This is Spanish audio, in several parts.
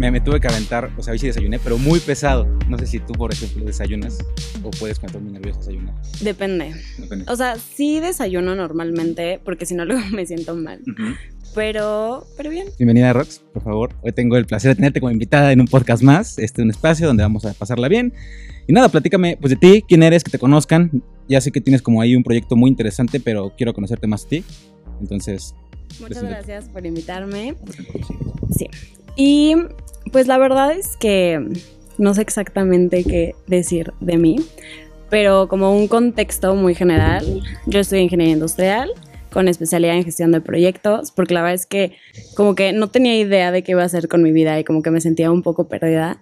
me, me, tuve que aventar, o sea, hoy sí desayuné, pero muy pesado. No sé si tú, por ejemplo, desayunas o puedes cuando muy nervioso desayunar. Depende. Depende. O sea, sí desayuno normalmente, porque si no luego me siento mal. Pero, pero bien. Bienvenida, Rox, por favor. Hoy tengo el placer de tenerte como invitada en un podcast más, este un espacio donde vamos a pasarla bien. Y nada, platícame pues de ti, quién eres, que te conozcan. Ya sé que tienes como ahí un proyecto muy interesante, pero quiero conocerte más a ti. Entonces, Muchas gracias por invitarme. Sí. Y pues la verdad es que no sé exactamente qué decir de mí, pero como un contexto muy general, yo estudié ingeniería industrial con especialidad en gestión de proyectos, porque la verdad es que como que no tenía idea de qué iba a hacer con mi vida y como que me sentía un poco perdida.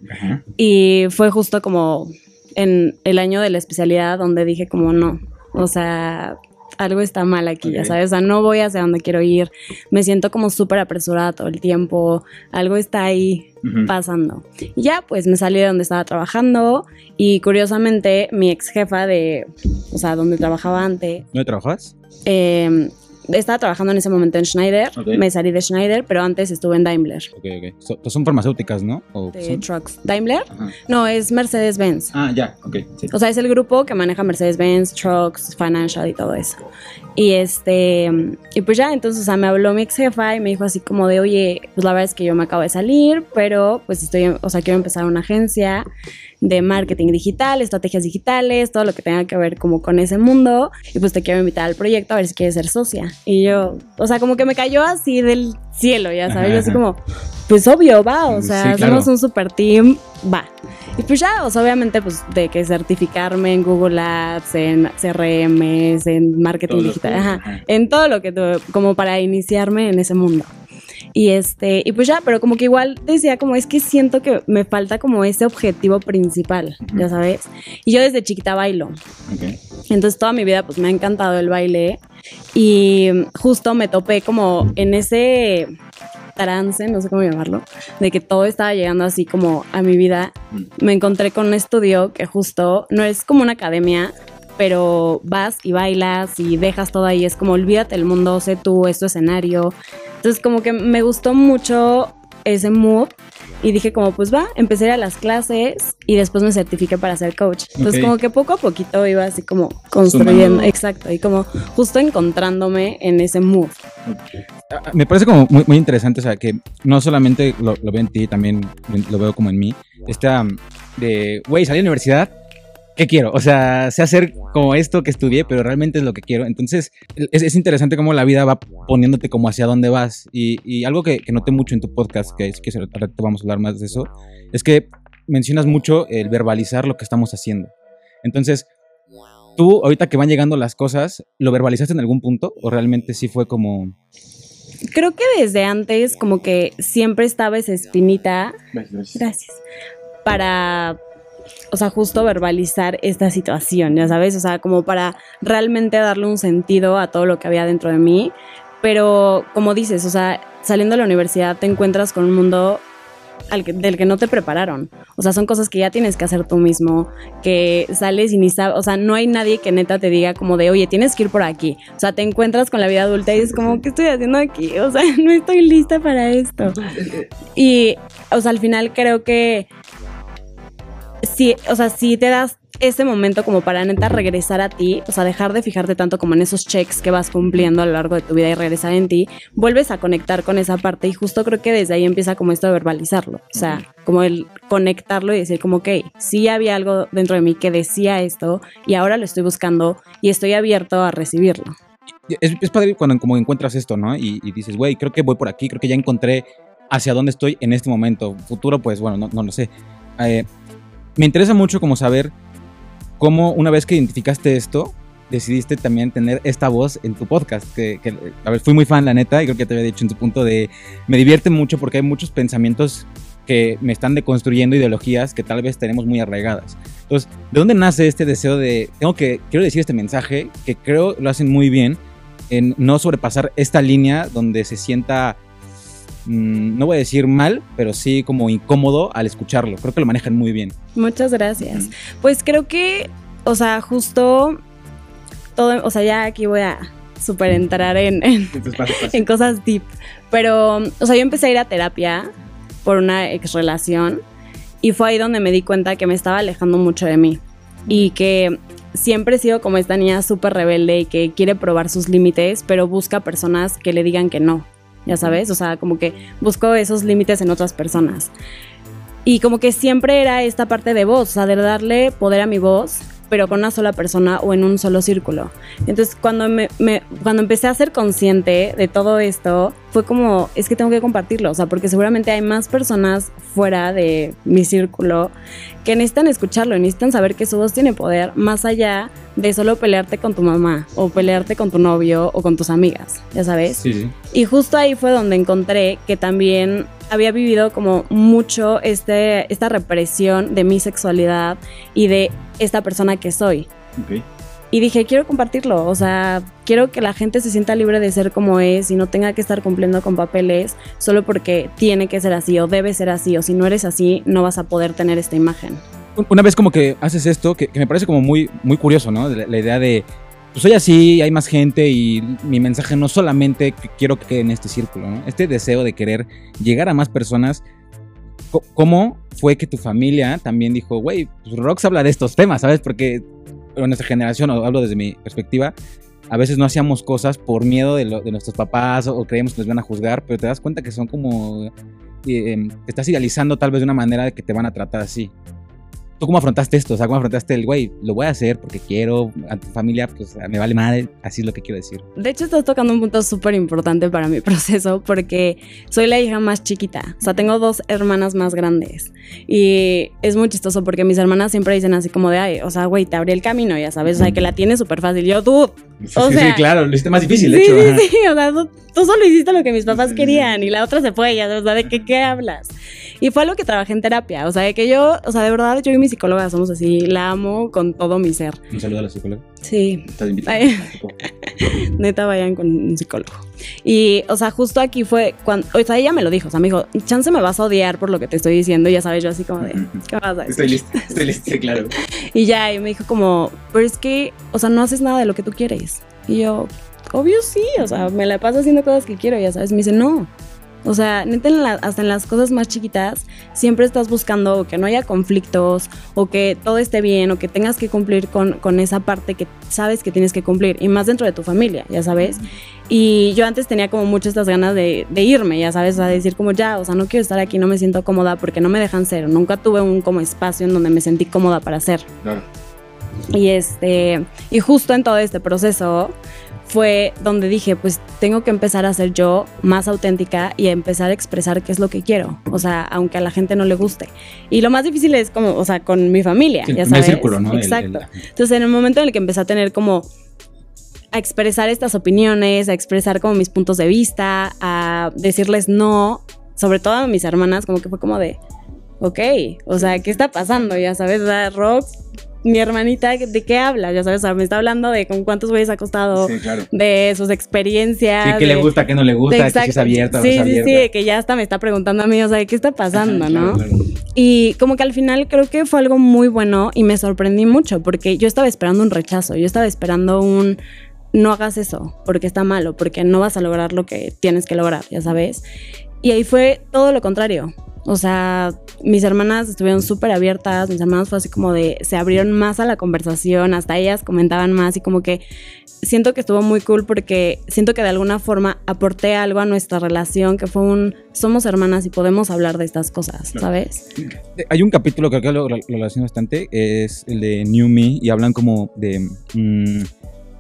Y fue justo como en el año de la especialidad donde dije como no, o sea, algo está mal aquí, ya sabes, o sea, no voy hacia donde quiero ir, me siento como súper apresurada todo el tiempo, algo está ahí pasando. Y ya, pues me salí de donde estaba trabajando y curiosamente mi ex jefa de, o sea, donde trabajaba antes. ¿Dónde trabajas? Eh, estaba trabajando en ese momento en Schneider, me salí de Schneider, pero antes estuve en Daimler. Ok, ok. son farmacéuticas, ¿no? de trucks. ¿Daimler? No, es Mercedes-Benz. Ah, ya, ok. O sea, es el grupo que maneja Mercedes-Benz, Trucks, Financial y todo eso. Y este, y pues ya, entonces, o sea, me habló mi ex jefa y me dijo así como de, oye, pues la verdad es que yo me acabo de salir, pero pues estoy, o sea, quiero empezar una agencia de marketing digital, estrategias digitales, todo lo que tenga que ver como con ese mundo. Y pues te quiero invitar al proyecto a ver si quieres ser socia. Y yo, o sea, como que me cayó así del cielo, ya sabes, yo así como, pues obvio, va, o sea, somos un super team, va. Y pues ya, sea, obviamente, pues de que certificarme en Google Ads, en CRM, en marketing digital, ajá, en todo lo que, como para iniciarme en ese mundo. Y este, y pues ya, pero como que igual decía como es que siento que me falta como ese objetivo principal, ya sabes. Y yo desde chiquita bailo. Entonces toda mi vida pues me ha encantado el baile y justo me topé como en ese trance, no sé cómo llamarlo, de que todo estaba llegando así como a mi vida, me encontré con un estudio que justo no es como una academia, pero vas y bailas y dejas todo ahí, es como olvídate el mundo, sé tú, es tu escenario. Entonces como que me gustó mucho ese mood y dije como pues va, empecé a las clases y después me certifiqué para ser coach. Entonces como que poco a poquito iba así como construyendo, exacto, y como justo encontrándome en ese mood. Ah, ah, me parece como muy, muy, interesante, o sea, que no solamente lo, lo, veo en ti, también lo veo como en mí, esta de, güey, salí de la universidad ¿qué quiero? O sea, sé hacer como esto que estudié, pero realmente es lo que quiero. Entonces, es, interesante cómo la vida va poniéndote como hacia dónde vas. Y, algo que, noté mucho en tu podcast, que es que ahora te vamos a hablar más de eso, es que mencionas mucho el verbalizar lo que estamos haciendo. Entonces, tú, ahorita que van llegando las cosas, ¿lo verbalizaste en algún punto? ¿O realmente sí fue como.? Creo que desde antes, como que siempre estaba esa espinita. Gracias. Gracias. Para o sea, justo verbalizar esta situación, ya sabes, o sea, como para realmente darle un sentido a todo lo que había dentro de mí. Pero como dices, o sea, saliendo de la universidad te encuentras con un mundo del que no te prepararon. O sea, son cosas que ya tienes que hacer tú mismo, que sales y ni sabes, o sea, no hay nadie que neta te diga como de, oye, tienes que ir por aquí. O sea, te encuentras con la vida adulta y es como, ¿qué estoy haciendo aquí? O sea, no estoy lista para esto. Y, o sea, al final creo que si, o sea, si te das ese momento como para neta regresar a ti, o sea, dejar de fijarte tanto como en esos checks que vas cumpliendo a lo largo de tu vida y regresar en ti, vuelves a conectar con esa parte y justo creo que desde ahí empieza como esto de verbalizarlo, o sea, como el conectarlo y decir como, ok, sí había algo dentro de mí que decía esto y ahora lo estoy buscando y estoy abierto a recibirlo. Es, padre cuando como encuentras esto, ¿no? Y, dices, güey, creo que voy por aquí, creo que ya encontré hacia dónde estoy en este momento. Futuro, pues bueno, no, no lo sé. Eh, me interesa mucho como saber cómo una vez que identificaste esto, decidiste también tener esta voz en tu podcast, que, a ver, fui muy fan, la neta, y creo que te había dicho en tu punto de, me divierte mucho porque hay muchos pensamientos que me están deconstruyendo ideologías que tal vez tenemos muy arraigadas. Entonces, ¿de dónde nace este deseo de, tengo que, quiero decir este mensaje, que creo lo hacen muy bien, en no sobrepasar esta línea donde se sienta no voy a decir mal, pero sí como incómodo al escucharlo. Creo que lo manejan muy bien. Muchas gracias. Pues creo que, o sea, justo todo, o sea, ya aquí voy a super entrar en, en, cosas deep. Pero, o sea, yo empecé a ir a terapia por una ex relación y fue ahí donde me di cuenta que me estaba alejando mucho de mí y que siempre he sido como esta niña súper rebelde y que quiere probar sus límites, pero busca personas que le digan que no, ya sabes, o sea, como que busco esos límites en otras personas. Y como que siempre era esta parte de voz, o sea, de darle poder a mi voz pero con una sola persona o en un solo círculo. Entonces, cuando, me, cuando empecé a ser consciente de todo esto, fue como, es que tengo que compartirlo, o sea, porque seguramente hay más personas fuera de mi círculo que necesitan escucharlo y necesitan saber que su voz tiene poder más allá de solo pelearte con tu mamá o pelearte con tu novio o con tus amigas, ya sabes. Sí. Y justo ahí fue donde encontré que también había vivido como mucho este, esta represión de mi sexualidad y de esta persona que soy. Y dije, quiero compartirlo, o sea, quiero que la gente se sienta libre de ser como es y no tenga que estar cumpliendo con papeles solo porque tiene que ser así o debe ser así o si no eres así no vas a poder tener esta imagen. Una vez como que haces esto, que, me parece como muy, muy curioso, ¿no? La, la, idea de, pues soy así, hay más gente y mi mensaje no solamente que quiero que quede en este círculo, ¿no? Este deseo de querer llegar a más personas. ¿Cómo fue que tu familia también dijo, güey, pues Rox habla de estos temas, ¿sabes? Porque en nuestra generación, o hablo desde mi perspectiva, a veces no hacíamos cosas por miedo de, nuestros papás o, creíamos que nos iban a juzgar, pero te das cuenta que son como... Eh, em, estás idealizando tal vez de una manera de que te van a tratar así. ¿Tú cómo afrontaste esto? O sea, ¿cómo afrontaste el, güey, lo voy a hacer porque quiero, a tu familia, pues me vale madre, así es lo que quiero decir? De hecho, estás tocando un punto súper importante para mi proceso porque soy la hija más chiquita. O sea, tengo dos hermanas más grandes. Y es muy chistoso porque mis hermanas siempre dicen así como de, ay, o sea, güey, te abrí el camino, ya sabes, o sea, que la tienes súper fácil. Yo, tú, o sea, sí, claro, lo hiciste más difícil, de sí, hecho. Sí, sí, o sea, tú, solo hiciste lo que mis papás querían y la otra se fue, ya, o sea, ¿de qué, qué hablas? Y fue algo que trabajé en terapia. O sea, de que yo, o sea, de verdad, yo y mi psicóloga somos así. La amo con todo mi ser. Un saludo a la psicóloga. Sí. Estás invitada. Neta, vayan con un psicólogo. Y, o sea, justo aquí fue cuando. O sea, ella me lo dijo. O sea, me dijo, chance me vas a odiar por lo que te estoy diciendo. Y ya sabes, yo así como de, ¿qué vas a decir? Estoy lista, estoy lista, claro. y ya, y me dijo como, pero es que, o sea, no haces nada de lo que tú quieres. Y yo, obvio sí, o sea, me la paso haciendo cosas que quiero, ya sabes. Me dice, no, o sea, neta, hasta en las cosas más chiquitas, siempre estás buscando que no haya conflictos o que todo esté bien o que tengas que cumplir con, con esa parte que sabes que tienes que cumplir y más dentro de tu familia, ya sabes. Y yo antes tenía como muchas estas ganas de, de, irme, ya sabes, a decir como ya, o sea, no quiero estar aquí, no me siento cómoda porque no me dejan ser. Nunca tuve un como espacio en donde me sentí cómoda para ser. Claro. Y este, y justo en todo este proceso, fue donde dije, pues tengo que empezar a ser yo más auténtica y empezar a expresar qué es lo que quiero, o sea, aunque a la gente no le guste. Y lo más difícil es como, o sea, con mi familia, ya sabes. círculo, ¿no? Exacto. Entonces, en el momento en el que empecé a tener como a expresar estas opiniones, a expresar como mis puntos de vista, a decirles no, sobre todo a mis hermanas, como que fue como de, ok, o sea, ¿qué está pasando? Ya sabes, rock mi hermanita, ¿de qué habla? Ya sabes, me está hablando de con cuántos güeyes ha acostado, de sus experiencias. Sí, qué le gusta, qué no le gusta, que si es abierta, sí, no es Sí, sí, que ya hasta me está preguntando a mí, o sea, ¿qué está pasando, no? Y como que al final creo que fue algo muy bueno y me sorprendí mucho porque yo estaba esperando un rechazo, yo estaba esperando un no hagas eso porque está malo, porque no vas a lograr lo que tienes que lograr, ya sabes. Y ahí fue todo lo contrario. O sea, mis hermanas estuvieron súper abiertas, mis hermanas fue así como de, se abrieron más a la conversación, hasta ellas comentaban más y como que siento que estuvo muy cool porque siento que de alguna forma aporté algo a nuestra relación, que fue un, somos hermanas y podemos hablar de estas cosas, ¿sabes? Hay un capítulo que creo que lo, lo relaciono bastante, es el de New Me y hablan como de... Mm,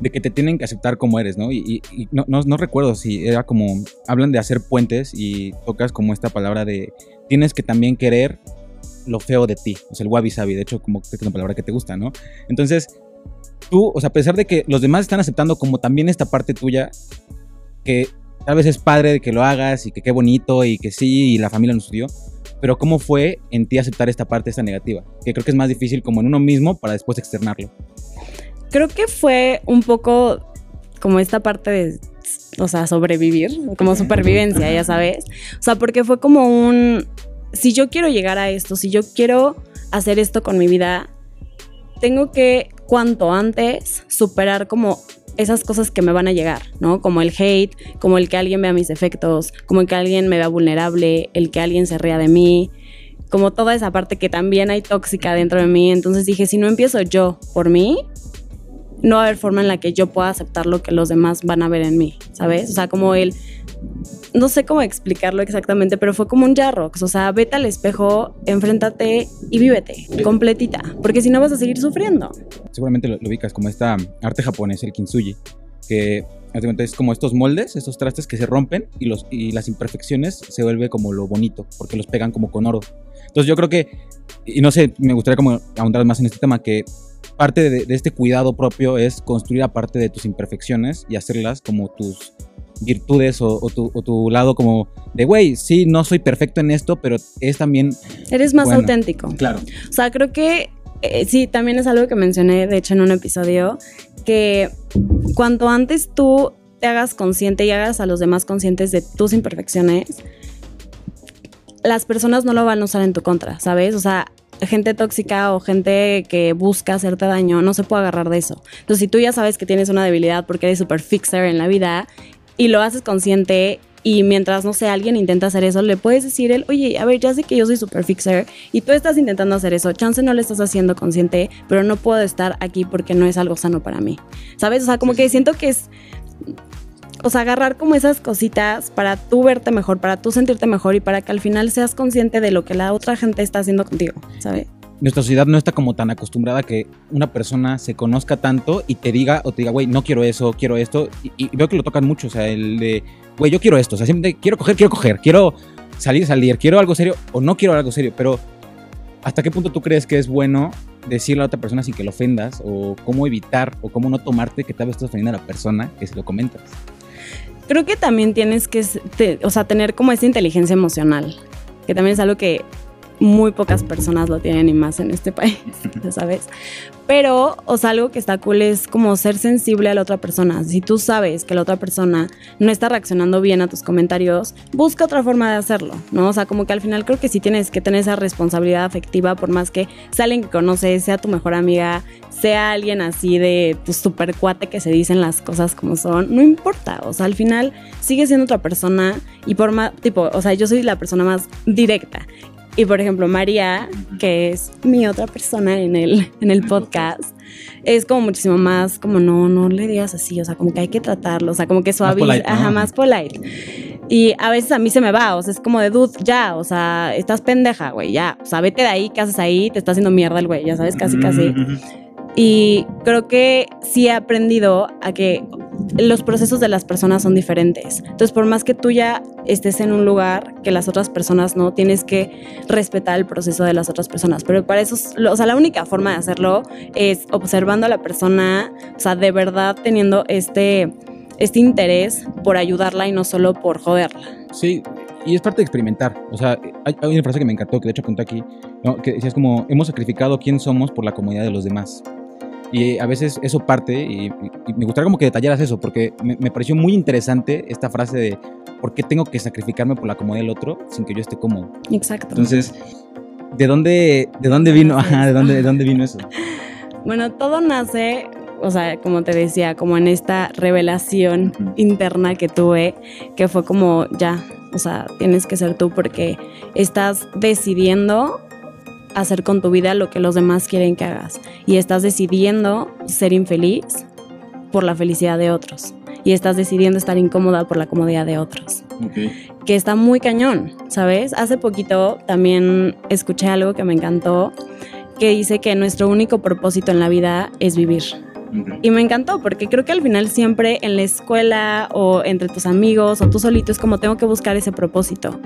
de que te tienen que aceptar como eres, ¿no? Y, no, no, recuerdo si era como, hablan de hacer puentes y tocas como esta palabra de, tienes que también querer lo feo de ti, o sea, el wabi sabi, de hecho, como que es una palabra que te gusta, ¿no? Entonces, tú, o sea, a pesar de que los demás están aceptando como también esta parte tuya, que tal vez es padre de que lo hagas y que qué bonito y que sí, y la familia nos dio, pero ¿cómo fue en ti aceptar esta parte, esta negativa? Que creo que es más difícil como en uno mismo para después externarlo creo que fue un poco como esta parte de, o sea, sobrevivir, como supervivencia, ya sabes. O sea, porque fue como un, si yo quiero llegar a esto, si yo quiero hacer esto con mi vida, tengo que cuanto antes superar como esas cosas que me van a llegar, ¿no? Como el hate, como el que alguien vea mis defectos, como el que alguien me vea vulnerable, el que alguien se ría de mí, como toda esa parte que también hay tóxica dentro de mí. Entonces dije, si no empiezo yo por mí, no va a haber forma en la que yo pueda aceptar lo que los demás van a ver en mí, ¿sabes? O sea, como el no sé cómo explicarlo exactamente, pero fue como un jarrox. O sea, vete al espejo, enfréntate y vívete completita. Porque si no vas a seguir sufriendo. Seguramente lo, ubicas como esta arte japonés, el kintsugi, que es como estos moldes, estos trastes que se rompen y, los, y las imperfecciones se vuelve como lo bonito, porque los pegan como con oro. Entonces yo creo que, y no sé, me gustaría como ahondar más en este tema, que parte de, de este cuidado propio es construir aparte de tus imperfecciones y hacerlas como tus virtudes o, tu, lado como de, güey, sí, no soy perfecto en esto, pero es también... Eres más auténtico. Claro. O sea, creo que eh, sí, también es algo que mencioné, de hecho, en un episodio, que cuanto antes tú te hagas consciente y hagas a los demás conscientes de tus imperfecciones, las personas no lo van a usar en tu contra, ¿sabes? O sea, gente tóxica o gente que busca hacerte daño no se puede agarrar de eso. Entonces, si tú ya sabes que tienes una debilidad porque eres super fixer en la vida y lo haces consciente y mientras, no sé, alguien intenta hacer eso, le puedes decir él, oye, a ver, ya sé que yo soy super fixer y tú estás intentando hacer eso, chance no lo estás haciendo consciente, pero no puedo estar aquí porque no es algo sano para mí. ¿Sabes? O sea, como que siento que es... O sea, agarrar como esas cositas para tú verte mejor, para tú sentirte mejor y para que al final seas consciente de lo que la otra gente está haciendo contigo, ¿sabes? nuestra sociedad no está como tan acostumbrada a que una persona se conozca tanto y te diga o te diga, güey, no quiero eso, quiero esto. Y, veo que lo tocan mucho, o sea, el de, güey, yo quiero esto, o sea, siempre quiero coger, quiero coger, quiero salir, salir, quiero algo serio o no quiero algo serio, pero ¿hasta qué punto tú crees que es bueno decirle a otra persona sin que lo ofendas o cómo evitar o cómo no tomarte que tal vez estás ofendiendo a la persona que se lo comentas? Creo que también tienes que, o sea, tener como esa inteligencia emocional, que también es algo que muy pocas personas lo tienen y más en este país, ¿sabes? Pero, o sea, algo que está cool es como ser sensible a la otra persona. Si tú sabes que la otra persona no está reaccionando bien a tus comentarios, busca otra forma de hacerlo, ¿no? O sea, como que al final creo que sí tienes que tener esa responsabilidad afectiva, por más que sea alguien que conoces, sea tu mejor amiga, sea alguien así de tu super cuate que se dicen las cosas como son, no importa. O sea, al final sigue siendo otra persona y por más, tipo, o sea, yo soy la persona más directa y por ejemplo, María, que es mi otra persona en el, en el podcast, es como muchísimo más como no, no le digas así, o sea, como que hay que tratarlo, o sea, como que suaviza, ajá, más polite. Y a veces a mí se me va, o sea, es como de dude, ya, o sea, estás pendeja, güey, ya, o sea, vete de ahí, ¿qué haces ahí? Te está haciendo mierda el güey, ya sabes, casi, casi. Y creo que sí he aprendido a que los procesos de las personas son diferentes. Entonces, por más que tú ya estés en un lugar que las otras personas no, tienes que respetar el proceso de las otras personas. Pero para eso, o sea, la única forma de hacerlo es observando a la persona, o sea, de verdad teniendo este, este interés por ayudarla y no solo por joderla. Sí, y es parte de experimentar. O sea, hay, una frase que me encantó, que de hecho apunté aquí, que decías como, hemos sacrificado quién somos por la comodidad de los demás. Y a veces eso parte, y, me gustaría como que detallaras eso, porque me, pareció muy interesante esta frase de por qué tengo que sacrificarme por la comodidad del otro sin que yo esté cómodo. Exacto. Entonces, ¿de dónde, de dónde vino? Ajá, ¿de dónde, de dónde vino eso? Bueno, todo nace, o sea, como te decía, como en esta revelación interna que tuve, que fue como, ya, o sea, tienes que ser tú porque estás decidiendo hacer con tu vida lo que los demás quieren que hagas. Y estás decidiendo ser infeliz por la felicidad de otros. Y estás decidiendo estar incómoda por la comodidad de otros. Que está muy cañón, ¿sabes? Hace poquito también escuché algo que me encantó, que dice que nuestro único propósito en la vida es vivir. Y me encantó porque creo que al final siempre en la escuela o entre tus amigos o tú solito es como tengo que buscar ese propósito.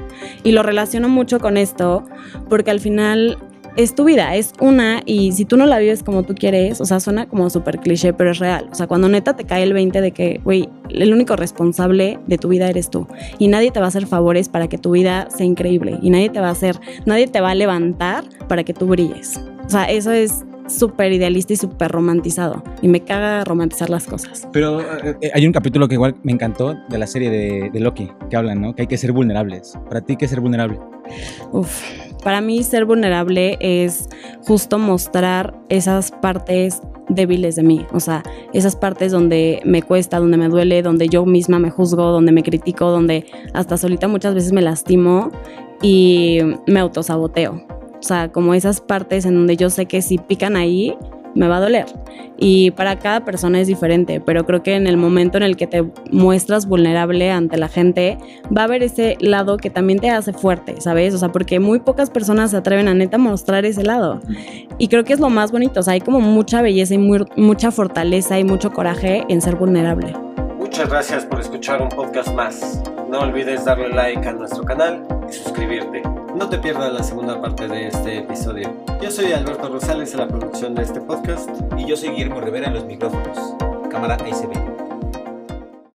Y lo relaciono mucho con esto porque al final es tu vida, es una y si tú no la vives como tú quieres, o sea, suena como súper cliché, pero es real. O sea, cuando neta te cae el 20 de que, güey, el único responsable de tu vida eres tú y nadie te va a hacer favores para que tu vida sea increíble y nadie te va a hacer, nadie te va a levantar para que tú brilles. O sea, eso es súper idealista y súper romantizado. Y me caga romantizar las cosas. Pero eh, eh, hay un capítulo que igual me encantó de la serie de, de, Loki, que hablan, ¿no? Que hay que ser vulnerables. Para ti, ¿qué es ser vulnerable? Uf, para mí ser vulnerable es justo mostrar esas partes débiles de mí, o sea, esas partes donde me cuesta, donde me duele, donde yo misma me juzgo, donde me critico, donde hasta solita muchas veces me lastimo y me autosaboteo. O sea, como esas partes en donde yo sé que si pican ahí, me va a doler. Y para cada persona es diferente, pero creo que en el momento en el que te muestras vulnerable ante la gente, va a haber ese lado que también te hace fuerte, ¿sabes? O sea, porque muy pocas personas se atreven a neta mostrar ese lado. Y creo que es lo más bonito, o sea, hay como mucha belleza y mucha fortaleza y mucho coraje en ser vulnerable. Muchas gracias por escuchar un podcast más. No olvides darle like a nuestro canal y suscribirte. No te pierdas la segunda parte de este episodio. Yo soy Alberto Rosales en la producción de este podcast. Y yo soy Guillermo Rivera en los micrófonos. Cámara ICB.